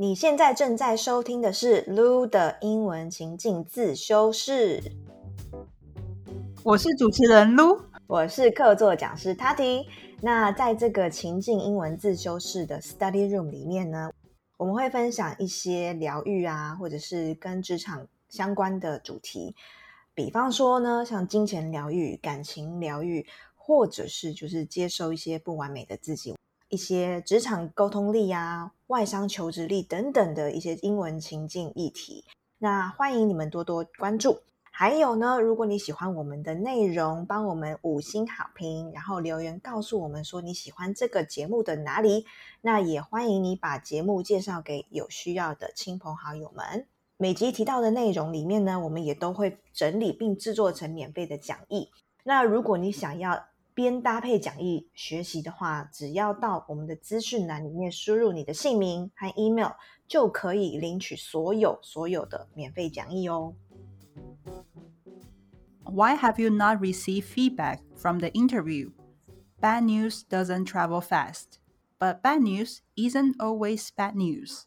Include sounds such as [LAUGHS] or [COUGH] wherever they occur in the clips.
你现在正在收听的是 Lu 的英文情境自修室。我是主持人 Lu，我是客座讲师 Tati。那在这个情境英文自修室的 Study Room 里面呢，我们会分享一些疗愈啊，或者是跟职场相关的主题。比方说呢，像金钱疗愈、感情疗愈，或者是就是接受一些不完美的自己。一些职场沟通力啊、外商求职力等等的一些英文情境议题，那欢迎你们多多关注。还有呢，如果你喜欢我们的内容，帮我们五星好评，然后留言告诉我们说你喜欢这个节目的哪里，那也欢迎你把节目介绍给有需要的亲朋好友们。每集提到的内容里面呢，我们也都会整理并制作成免费的讲义。那如果你想要，边搭配讲义学习的话，只要到我们的资讯栏里面输入你的姓名和 email，就可以领取所有所有的免费讲义哦。Why have you not received feedback from the interview? Bad news doesn't travel fast, but bad news isn't always bad news.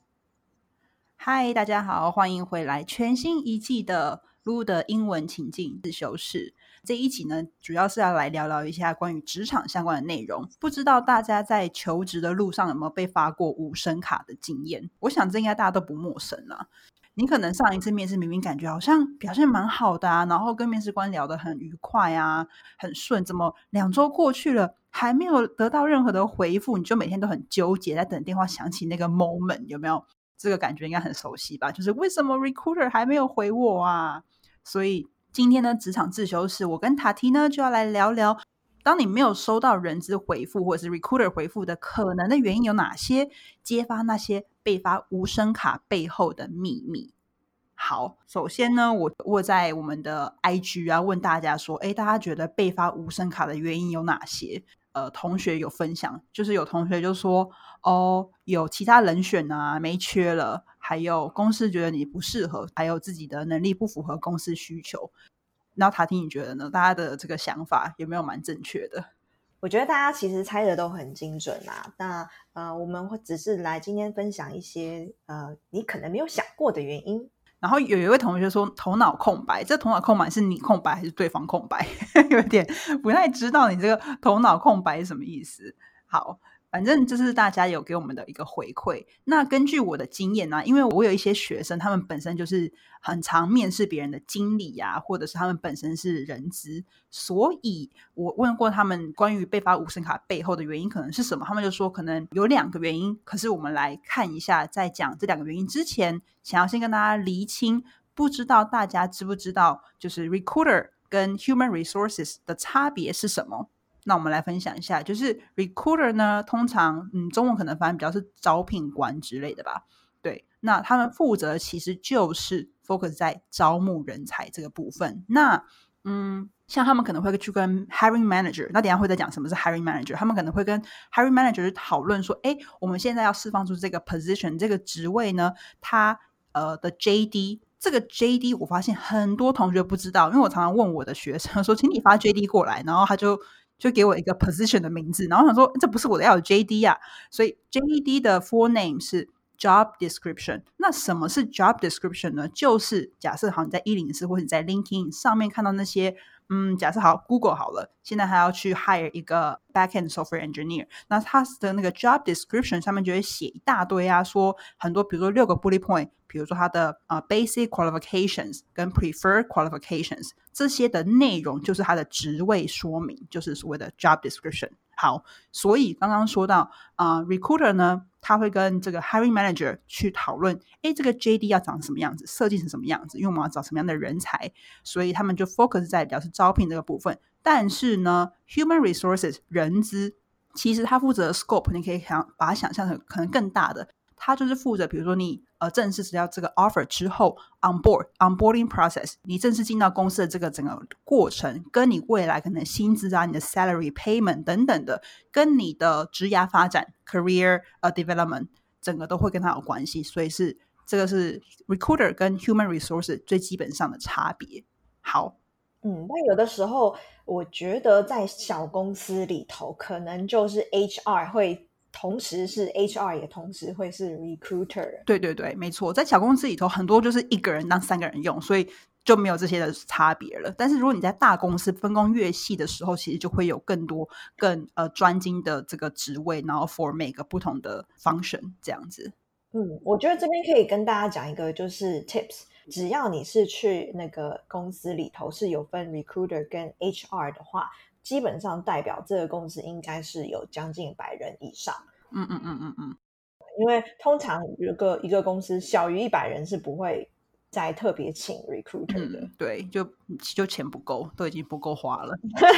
嗨，大家好，欢迎回来全新一季的 Lu 的英文情境自修室。这一集呢，主要是要来聊聊一下关于职场相关的内容。不知道大家在求职的路上有没有被发过无声卡的经验？我想这应该大家都不陌生了。你可能上一次面试明明感觉好像表现蛮好的啊，然后跟面试官聊得很愉快啊，很顺，怎么两周过去了还没有得到任何的回复？你就每天都很纠结，在等电话响起那个 moment，有没有？这个感觉应该很熟悉吧？就是为什么 recruiter 还没有回我啊？所以。今天呢，职场自修室，我跟塔提呢就要来聊聊，当你没有收到人资回复或者是 recruiter 回复的可能的原因有哪些？揭发那些被发无声卡背后的秘密。好，首先呢，我我在我们的 IG 啊问大家说，哎，大家觉得被发无声卡的原因有哪些？呃，同学有分享，就是有同学就说，哦，有其他人选啊，没缺了。还有公司觉得你不适合，还有自己的能力不符合公司需求。那塔汀，你觉得呢？大家的这个想法有没有蛮正确的？我觉得大家其实猜的都很精准啊。那呃，我们会只是来今天分享一些呃，你可能没有想过的原因。然后有一位同学说头脑空白，这头脑空白是你空白还是对方空白？[LAUGHS] 有点不太知道你这个头脑空白是什么意思。好。反正这是大家有给我们的一个回馈。那根据我的经验呢，因为我有一些学生，他们本身就是很常面试别人的经理呀，或者是他们本身是人资，所以我问过他们关于被发无声卡背后的原因可能是什么，他们就说可能有两个原因。可是我们来看一下，在讲这两个原因之前，想要先跟大家厘清，不知道大家知不知道，就是 recruiter 跟 human resources 的差别是什么？那我们来分享一下，就是 recruiter 呢，通常嗯，中文可能翻译比较是招聘官之类的吧。对，那他们负责其实就是 focus 在招募人才这个部分。那嗯，像他们可能会去跟 hiring manager，那等下会再讲什么是 hiring manager。他们可能会跟 hiring manager 讨论说，哎，我们现在要释放出这个 position 这个职位呢，它呃的 JD，这个 JD 我发现很多同学不知道，因为我常常问我的学生说，请你发 JD 过来，然后他就。就给我一个 position 的名字，然后想说这不是我的要有 JD 啊，所以 JD 的 full name 是 job description。那什么是 job description 呢？就是假设好你在一零四或者你在 LinkedIn 上面看到那些，嗯，假设好 Google 好了，现在还要去 hire 一个 backend software engineer，那他的那个 job description 上面就会写一大堆啊，说很多，比如说六个 bullet point。比如说它的啊 basic qualifications 跟 prefer qualifications 这些的内容就是它的职位说明，就是所谓的 job description。好，所以刚刚说到啊 recruiter 呢，他会跟这个 hiring manager 去讨论，哎，这个 JD 要长什么样子，设计成什么样子，因为我们要找什么样的人才，所以他们就 focus 在表示招聘这个部分。但是呢，human resources 人资其实他负责 scope，你可以想把它想象成可能更大的。他就是负责，比如说你呃正式只要这个 offer 之后 on board onboarding process，你正式进到公司的这个整个过程，跟你未来可能薪资啊、你的 salary payment 等等的，跟你的职涯发展 career 呃 development 整个都会跟他有关系，所以是这个是 recruiter 跟 human resource 最基本上的差别。好，嗯，那有的时候我觉得在小公司里头，可能就是 HR 会。同时是 HR，也同时会是 recruiter。对对对，没错，在小公司里头，很多就是一个人当三个人用，所以就没有这些的差别了。但是如果你在大公司分工越细的时候，其实就会有更多更呃专精的这个职位，然后 for 每个不同的 function 这样子。嗯，我觉得这边可以跟大家讲一个就是 tips，只要你是去那个公司里头是有分 recruiter 跟 HR 的话。基本上代表这个公司应该是有将近百人以上。嗯嗯嗯嗯嗯，因为通常一个一个公司小于一百人是不会。再特别请 recruiter 的，对，就就钱不够，都已经不够花了。[LAUGHS] 对，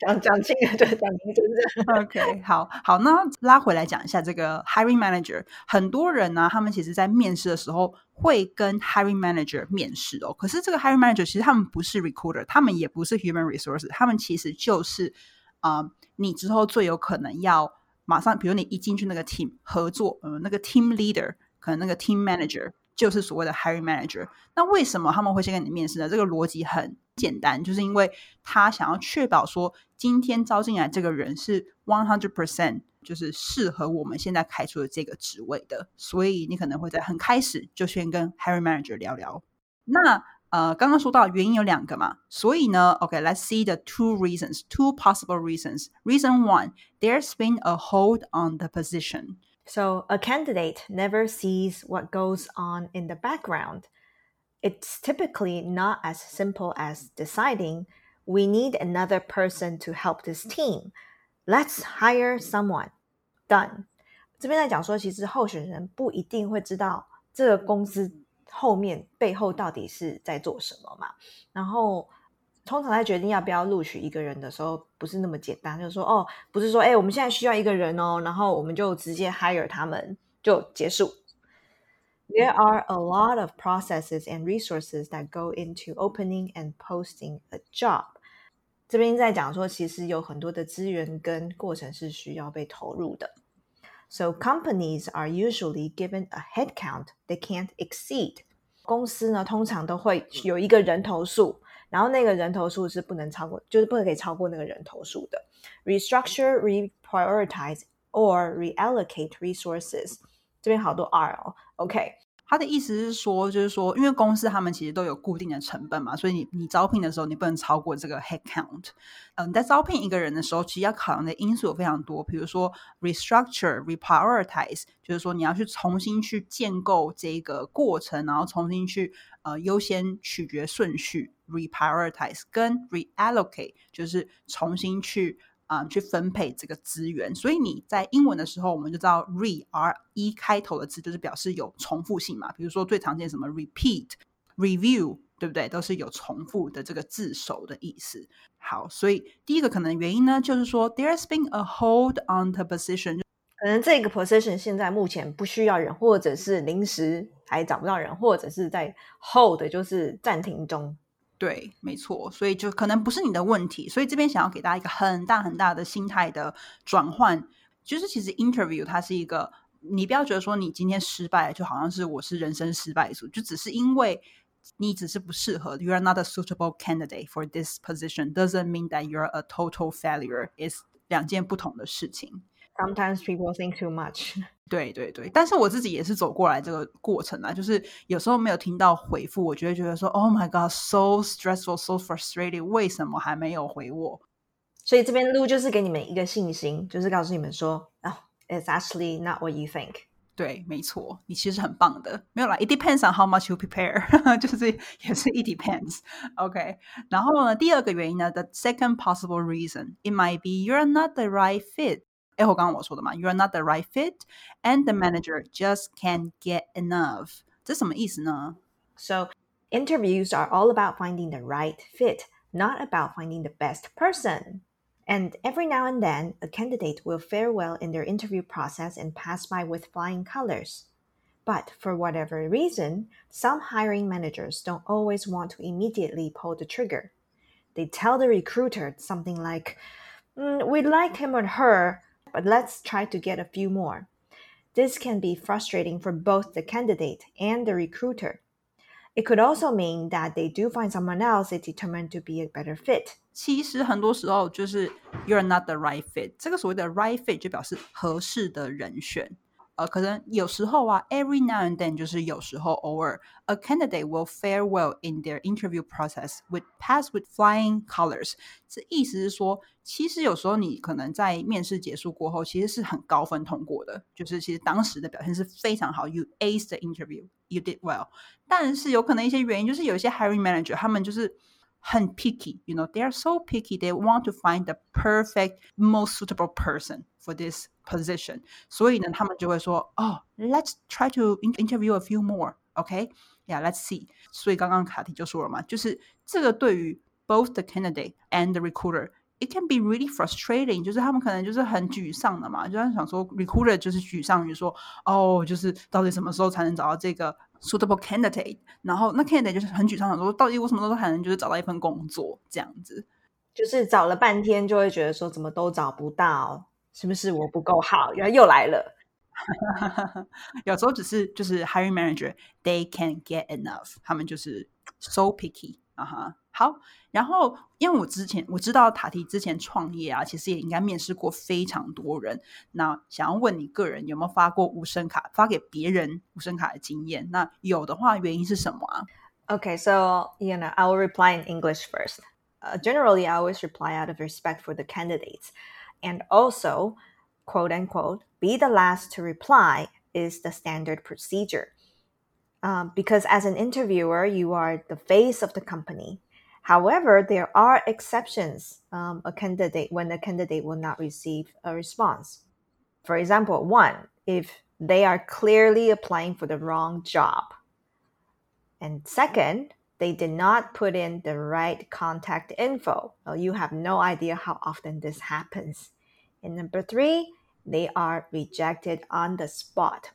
讲讲清了，对，讲清就是。OK，好好，那拉回来讲一下这个 hiring manager。很多人呢，他们其实在面试的时候会跟 hiring manager 面试哦。可是这个 hiring manager 其实他们不是 recruiter，他们也不是 human resources，他们其实就是啊，你之后最有可能要马上，比如你一进去那个 team 合作，嗯，那个 team leader，可能那个 team manager。就是所谓的 hiring manager。那为什么他们会先跟你面试呢？这个逻辑很简单，就是因为他想要确保说，今天招进来这个人是 one hundred percent 就是适合我们现在开出的这个职位的。所以你可能会在很开始就先跟 hiring manager 聊聊。那呃，刚刚说到原因有两个嘛，所以呢，OK，let's see the two reasons, two possible reasons. Reason one, there's been a hold on the position. So a candidate never sees what goes on in the background. It's typically not as simple as deciding we need another person to help this team. Let's hire someone. Done. 这边在讲说，其实候选人不一定会知道这个公司后面背后到底是在做什么嘛。然后 通常在决定要不要录取一个人的时候，不是那么简单，就是说，哦，不是说，哎，我们现在需要一个人哦，然后我们就直接 hire 他们就结束。There are a lot of processes and resources that go into opening and posting a job。这边在讲说，其实有很多的资源跟过程是需要被投入的。So companies are usually given a headcount they can't exceed。公司呢，通常都会有一个人头数。 然后那个人头数是不能超过，就是不能可以超过那个人头数的。Restructure, reprioritize, or reallocate resources。这边好多 R 哦，OK。他的意思是说，就是说，因为公司他们其实都有固定的成本嘛，所以你你招聘的时候，你不能超过这个 head count。嗯，在招聘一个人的时候，其实要考量的因素有非常多，比如说 restructure、reprioritize，就是说你要去重新去建构这个过程，然后重新去呃优先取决顺序；reprioritize 跟 reallocate，就是重新去。啊，去分配这个资源，所以你在英文的时候，我们就知道 re r e 开头的字就是表示有重复性嘛。比如说最常见什么 repeat、review，对不对？都是有重复的这个字首的意思。好，所以第一个可能原因呢，就是说 there's been a hold on the position，可能这个 position 现在目前不需要人，或者是临时还找不到人，或者是在 hold 就是暂停中。对，没错，所以就可能不是你的问题，所以这边想要给大家一个很大很大的心态的转换，就是其实 interview 它是一个，你不要觉得说你今天失败，就好像是我是人生失败组，就只是因为你只是不适合，you are not a suitable candidate for this position，doesn't mean that you're a total failure，is 两件不同的事情。Sometimes people think too much。对对对，但是我自己也是走过来这个过程啊，就是有时候没有听到回复，我就会觉得说，Oh [LAUGHS] my God, so stressful, so frustrated，为什么还没有回我？所以这边录就是给你们一个信心，就是告诉你们说，哦，It's actually not what you think。对，没错，你其实很棒的。没有啦，It depends on how much you prepare，就是也是 It [LAUGHS] [LAUGHS] depends。OK，然后呢，第二个原因呢，The second possible reason it might be you're not the right fit。 哎，我刚刚我说的嘛，You're not the right fit, and the manager just can't get enough。这什么意思呢？So interviews are all about finding the right fit, not about finding the best person. And every now and then, a candidate will fare well in their interview process and pass by with flying colors. But for whatever reason, some hiring managers don't always want to immediately pull the trigger. They tell the recruiter something like, mm, We like him or her, but let's try to get a few more. This can be frustrating for both the candidate and the recruiter. It could also mean that they do find someone else they determined to be a better fit, 其实很多时候就是 you're not the right fit。这个所谓的 right fit 就表示合适的人选。 呃，可能有时候啊，every now and then 就是有时候偶尔，a candidate will fare well in their interview process with pass with flying colors。这意思是说，其实有时候你可能在面试结束过后，其实是很高分通过的，就是其实当时的表现是非常好，you ace the interview，you did well。但是有可能一些原因，就是有一些 hiring manager 他们就是 很 picky，you know they are so picky，they want to find the perfect most suitable person for this position，所以呢，他们就会说，哦，Let's try to interview a few more，OK？Yeah，let's see。所以刚刚卡提就说了嘛，就是这个对于 both the candidate and the recruiter，it can be really frustrating，就是他们可能就是很沮丧的嘛，就在想说，recruiter 就是沮丧于说，哦，就是到底什么时候才能找到这个 suitable candidate？然后那 candidate 就是很沮丧，想说，到底我什么时候才能就是找到一份工作这样子？就是找了半天，就会觉得说，怎么都找不到。是不是我不够好？然后又来了。[LAUGHS] 有时候只是就是 hiring manager they can get enough，他们就是 so picky 啊哈。好，然后因为我之前我知道塔提之前创业啊，其实也应该面试过非常多人。那想要问你个人有没有发过无声卡，发给别人无声卡的经验？那有的话，原因是什么啊？Okay, so you know, I will reply in English first. Uh, generally, I always reply out of respect for the candidates. and also, quote unquote, be the last to reply is the standard procedure. Um, because as an interviewer, you are the face of the company. However, there are exceptions. Um, a candidate when a candidate will not receive a response. For example, one, if they are clearly applying for the wrong job. And second, they did not put in the right contact info. Well, you have no idea how often this happens. And number three, they are rejected on the spot.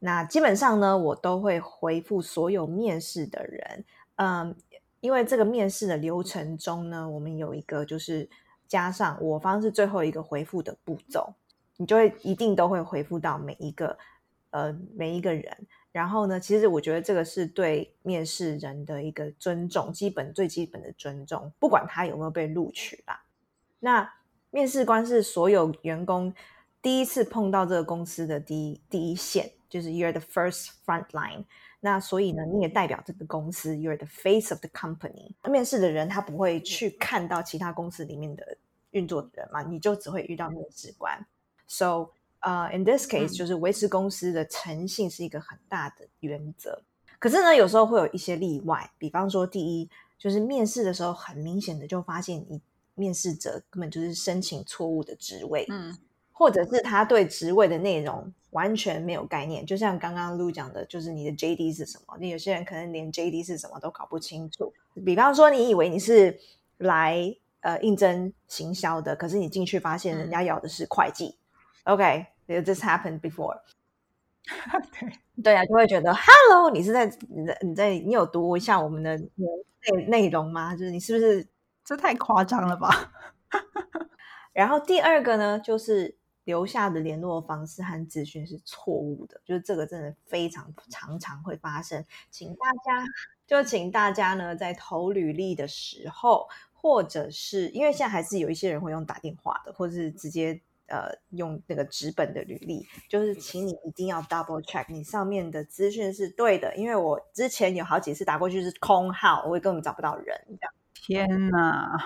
那基本上呢，我都会回复所有面试的人。嗯，因为这个面试的流程中呢，我们有一个就是加上我方是最后一个回复的步骤，你就会一定都会回复到每一个呃每一个人。然后呢，其实我觉得这个是对面试人的一个尊重，基本最基本的尊重，不管他有没有被录取吧。那面试官是所有员工第一次碰到这个公司的第一第一线，就是 you're the first front line。那所以呢，你也代表这个公司，you're the face of the company。面试的人他不会去看到其他公司里面的运作的人嘛，你就只会遇到面试官。So 呃，in this case，就是维持公司的诚信是一个很大的原则。可是呢，有时候会有一些例外，比方说，第一，就是面试的时候很明显的就发现你面试者根本就是申请错误的职位，嗯，或者是他对职位的内容完全没有概念。就像刚刚陆讲的，就是你的 JD 是什么？你有些人可能连 JD 是什么都搞不清楚。比方说，你以为你是来呃应征行销的，可是你进去发现人家要的是会计。OK，this happened before。[LAUGHS] 对对啊，就会觉得 Hello，你是在你在你在你有读一下我们的内内容吗？就是你是不是这太夸张了吧？[LAUGHS] 然后第二个呢，就是留下的联络方式和资讯是错误的，就是这个真的非常常常会发生，请大家就请大家呢在投履历的时候，或者是因为现在还是有一些人会用打电话的，或者是直接。呃，用那个纸本的履历，就是请你一定要 double check 你上面的资讯是对的，因为我之前有好几次打过去是空号，我也根本找不到人。这样，天哪！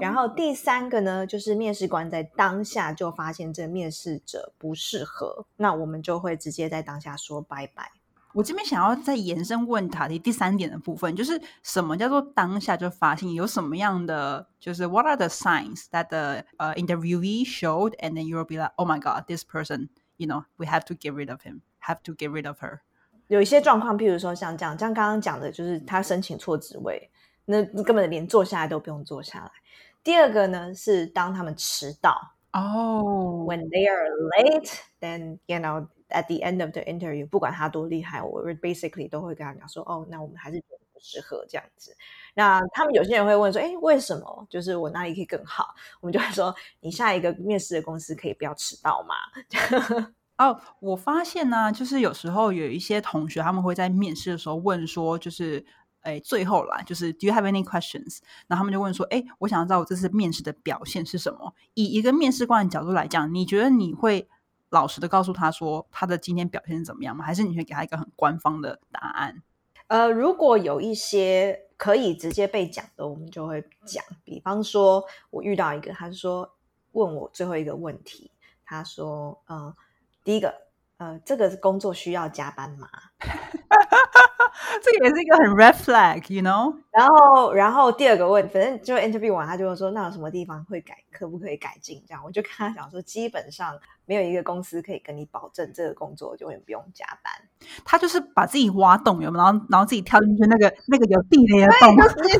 然后第三个呢，就是面试官在当下就发现这面试者不适合，那我们就会直接在当下说拜拜。我这边想要再延伸问塔的第三点的部分，就是什么叫做当下就发现？有什么样的就是 What are the signs that the 呃 interviewee showed, and then you will be like, Oh my God, this person, you know, we have to get rid of him, have to get rid of her。有一些状况，譬如说像这样，像刚刚讲的，就是他申请错职位，那根本连坐下来都不用坐下来。第二个呢，是当他们迟到。哦，When they are late, then you know. At the end of the interview，不管他多厉害，我 basically 都会跟他讲说，哦，那我们还是觉得不适合这样子。那他们有些人会问说，哎，为什么？就是我哪里可以更好？我们就会说，你下一个面试的公司可以不要迟到吗？[LAUGHS] 哦，我发现呢，就是有时候有一些同学他们会在面试的时候问说，就是哎，最后啦，就是 Do you have any questions？然后他们就问说，哎，我想要知道我这次面试的表现是什么。以一个面试官的角度来讲，你觉得你会老实的告诉他说他的今天表现怎么样吗？还是你会给他一个很官方的答案？呃，如果有一些可以直接被讲的，我们就会讲。比方说，我遇到一个，他说问我最后一个问题，他说，呃，第一个，呃，这个工作需要加班吗？[LAUGHS] 这个也是一个很 red flag，you know。然后，然后第二个问，反正就 interview 完，他就会说，那有什么地方会改，可不可以改进？这样，我就跟他讲说，基本上没有一个公司可以跟你保证这个工作永远不用加班。他就是把自己挖洞，有没有？然后，然后自己跳进去那个那个有地雷的洞，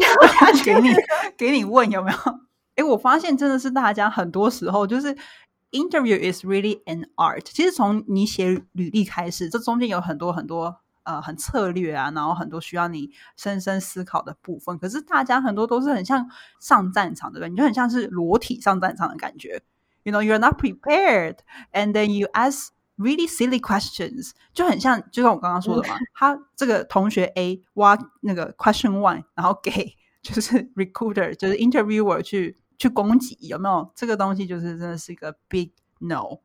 [LAUGHS] 给你给你问有没有？哎，我发现真的是大家很多时候就是 interview is really an art。其实从你写履历开始，这中间有很多很多。呃，很策略啊，然后很多需要你深深思考的部分。可是大家很多都是很像上战场，对不对？你就很像是裸体上战场的感觉。You know, you're not prepared, and then you ask really silly questions，就很像，就像我刚刚说的嘛。他这个同学 A 挖那个 question one，然后给就是 recruiter，就是 interviewer 去去攻击，有没有？这个东西就是真的是一个 big no。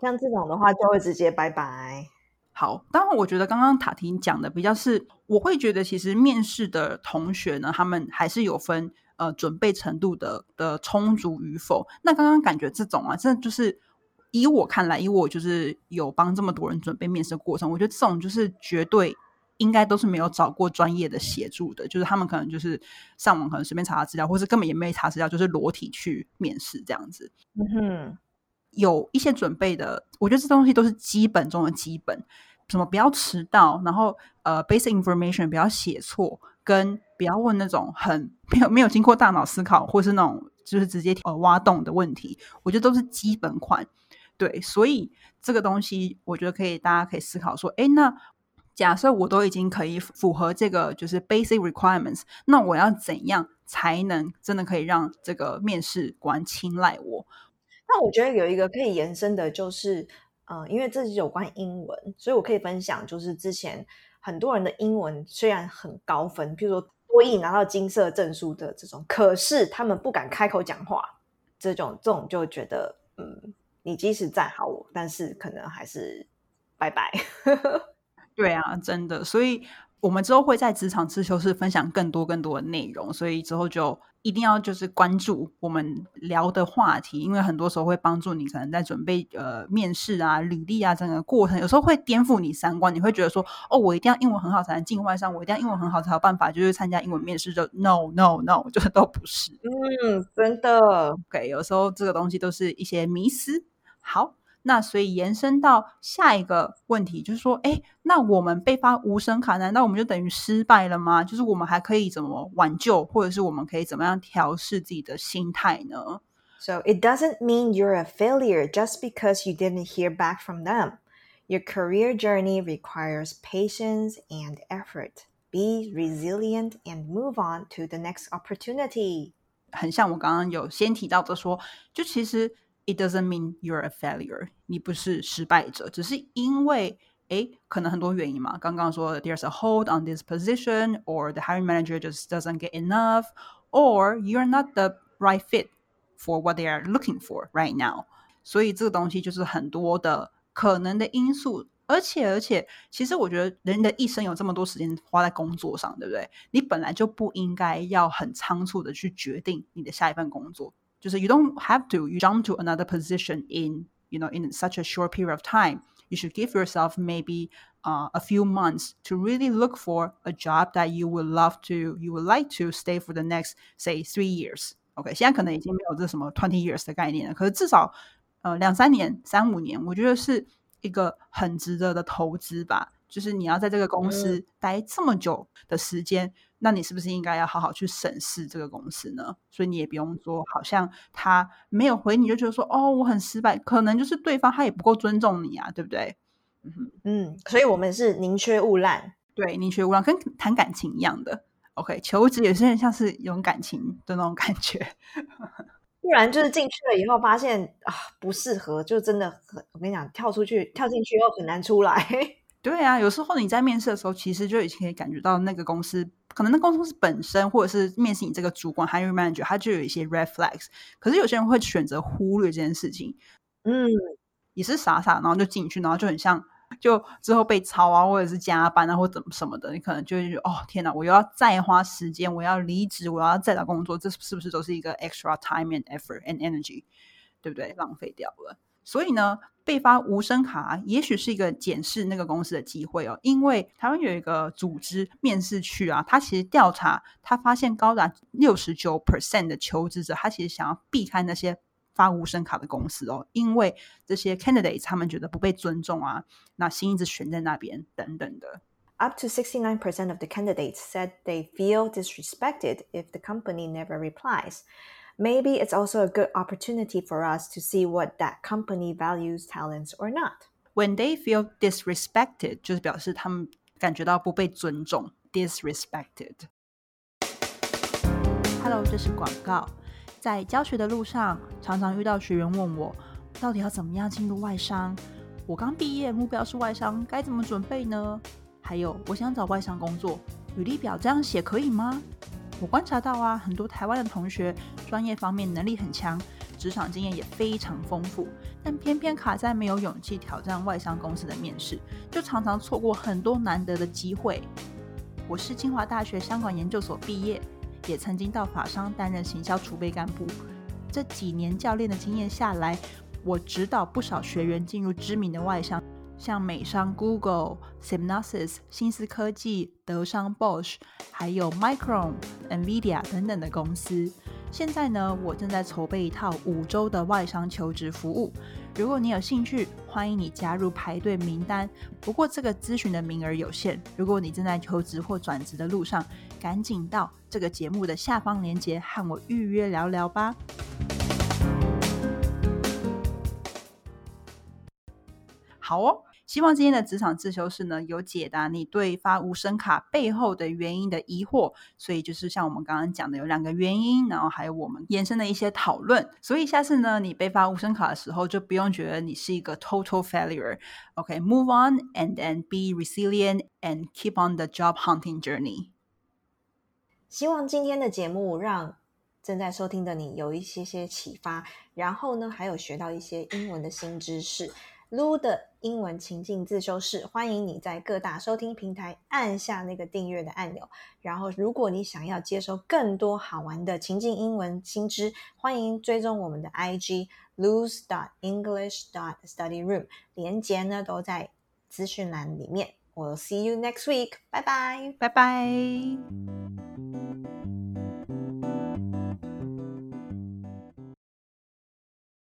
像这种的话，就会直接拜拜。好，当然，我觉得刚刚塔婷讲的比较是，我会觉得其实面试的同学呢，他们还是有分呃准备程度的的充足与否。那刚刚感觉这种啊，真的就是以我看来，以我就是有帮这么多人准备面试过程，我觉得这种就是绝对应该都是没有找过专业的协助的，就是他们可能就是上网可能随便查查资料，或是根本也没查资料，就是裸体去面试这样子。嗯哼。有一些准备的，我觉得这东西都是基本中的基本，什么不要迟到，然后呃，basic information 不要写错，跟不要问那种很没有没有经过大脑思考，或是那种就是直接呃挖洞的问题，我觉得都是基本款。对，所以这个东西我觉得可以，大家可以思考说，哎，那假设我都已经可以符合这个就是 basic requirements，那我要怎样才能真的可以让这个面试官青睐我？那我觉得有一个可以延伸的，就是，呃，因为这是有关英文，所以我可以分享，就是之前很多人的英文虽然很高分，譬如说多益拿到金色证书的这种，可是他们不敢开口讲话，这种这种就觉得，嗯，你即使再好，我但是可能还是拜拜。[LAUGHS] 对啊，真的，所以。我们之后会在职场自修室分享更多更多的内容，所以之后就一定要就是关注我们聊的话题，因为很多时候会帮助你可能在准备呃面试啊、履历啊整个过程，有时候会颠覆你三观，你会觉得说哦，我一定要英文很好才能进外商，我一定要英文很好才有办法就是参加英文面试，就 no no no，[LAUGHS] 就是都不是。嗯，真的，OK，有时候这个东西都是一些迷思。好。那所以延伸到下一个问题，就是说，哎，那我们被发无声卡，难道我们就等于失败了吗？就是我们还可以怎么挽救，或者是我们可以怎么样调试自己的心态呢？So it doesn't mean you're a failure just because you didn't hear back from them. Your career journey requires patience and effort. Be resilient and move on to the next opportunity. 很像我刚刚有先提到的说，就其实。It doesn't mean you're a failure，你不是失败者，只是因为诶，可能很多原因嘛。刚刚说 there's a hold on this position, or the hiring manager just doesn't get enough, or you're not the right fit for what they are looking for right now。所以这个东西就是很多的可能的因素，而且而且，其实我觉得人的一生有这么多时间花在工作上，对不对？你本来就不应该要很仓促的去决定你的下一份工作。 就是 you don't have to you jump to another position in you know in such a short period of time. You should give yourself maybe uh, a few months to really look for a job that you would love to you would like to stay for the next say three years. OK，现在可能已经没有这什么 twenty years 的概念了，可是至少呃两三年、三五年，我觉得是一个很值得的投资吧。就是你要在这个公司待这么久的时间， 那你是不是应该要好好去审视这个公司呢？所以你也不用说，好像他没有回你就觉得说，哦，我很失败，可能就是对方他也不够尊重你啊，对不对？嗯嗯，所以我们是宁缺毋滥，对，宁缺毋滥，跟谈感情一样的。OK，求职也是很像是有感情的那种感觉，[LAUGHS] 不然就是进去了以后发现啊不适合，就真的很，我跟你讲，跳出去跳进去又很难出来。对啊，有时候你在面试的时候，其实就已经可以感觉到那个公司可能那公司本身或者是面试你这个主管 hiring manager，他就有一些 red flags。可是有些人会选择忽略这件事情，嗯，也是傻傻，然后就进去，然后就很像。就之后被抄啊，或者是加班啊，或怎么什么的，你可能就会觉得哦，天哪，我又要再花时间，我要离职，我要再找工作，这是不是都是一个 extra time and effort and energy，对不对？浪费掉了。所以呢，被发无声卡，也许是一个检视那个公司的机会哦。因为台湾有一个组织面试去啊，他其实调查，他发现高达六十九 percent 的求职者，他其实想要避开那些。发无声卡的公司哦，因为这些 candidates 他们觉得不被尊重啊，那心一直悬在那边等等的。Up to sixty nine percent of the candidates said they feel disrespected if the company never replies. Maybe it's also a good opportunity for us to see what that company values talents or not. When they feel disrespected，就是表示他们感觉到不被尊重，disrespected。Hello，这是广告。在教学的路上，常常遇到学员问我，到底要怎么样进入外商？我刚毕业，目标是外商，该怎么准备呢？还有，我想找外商工作，履历表这样写可以吗？ 我观察到啊，很多台湾的同学专业方面能力很强，职场经验也非常丰富，但偏偏卡在没有勇气挑战外商公司的面试，就常常错过很多难得的机会。我是清华大学香港研究所毕业。也曾经到法商担任行销储备干部，这几年教练的经验下来，我指导不少学员进入知名的外商，像美商 Google、Synopsys、新思科技、德商 Bosch，还有 Micron、Nvidia 等等的公司。现在呢，我正在筹备一套五周的外商求职服务。如果你有兴趣，欢迎你加入排队名单。不过这个咨询的名额有限，如果你正在求职或转职的路上，赶紧到这个节目的下方链接和我预约聊聊吧。好哦。希望今天的职场自修室呢，有解答你对发无声卡背后的原因的疑惑。所以就是像我们刚刚讲的，有两个原因，然后还有我们延伸的一些讨论。所以下次呢，你被发无声卡的时候，就不用觉得你是一个 total failure。OK，move on and then be resilient and keep on the job hunting journey。希望今天的节目让正在收听的你有一些些启发，然后呢，还有学到一些英文的新知识。撸的英文情境自修室，欢迎你在各大收听平台按下那个订阅的按钮。然后，如果你想要接收更多好玩的情境英文新知，欢迎追踪我们的 IG lose dot english dot study room，连接呢都在资讯栏里面。我 see you next week，拜拜，拜拜。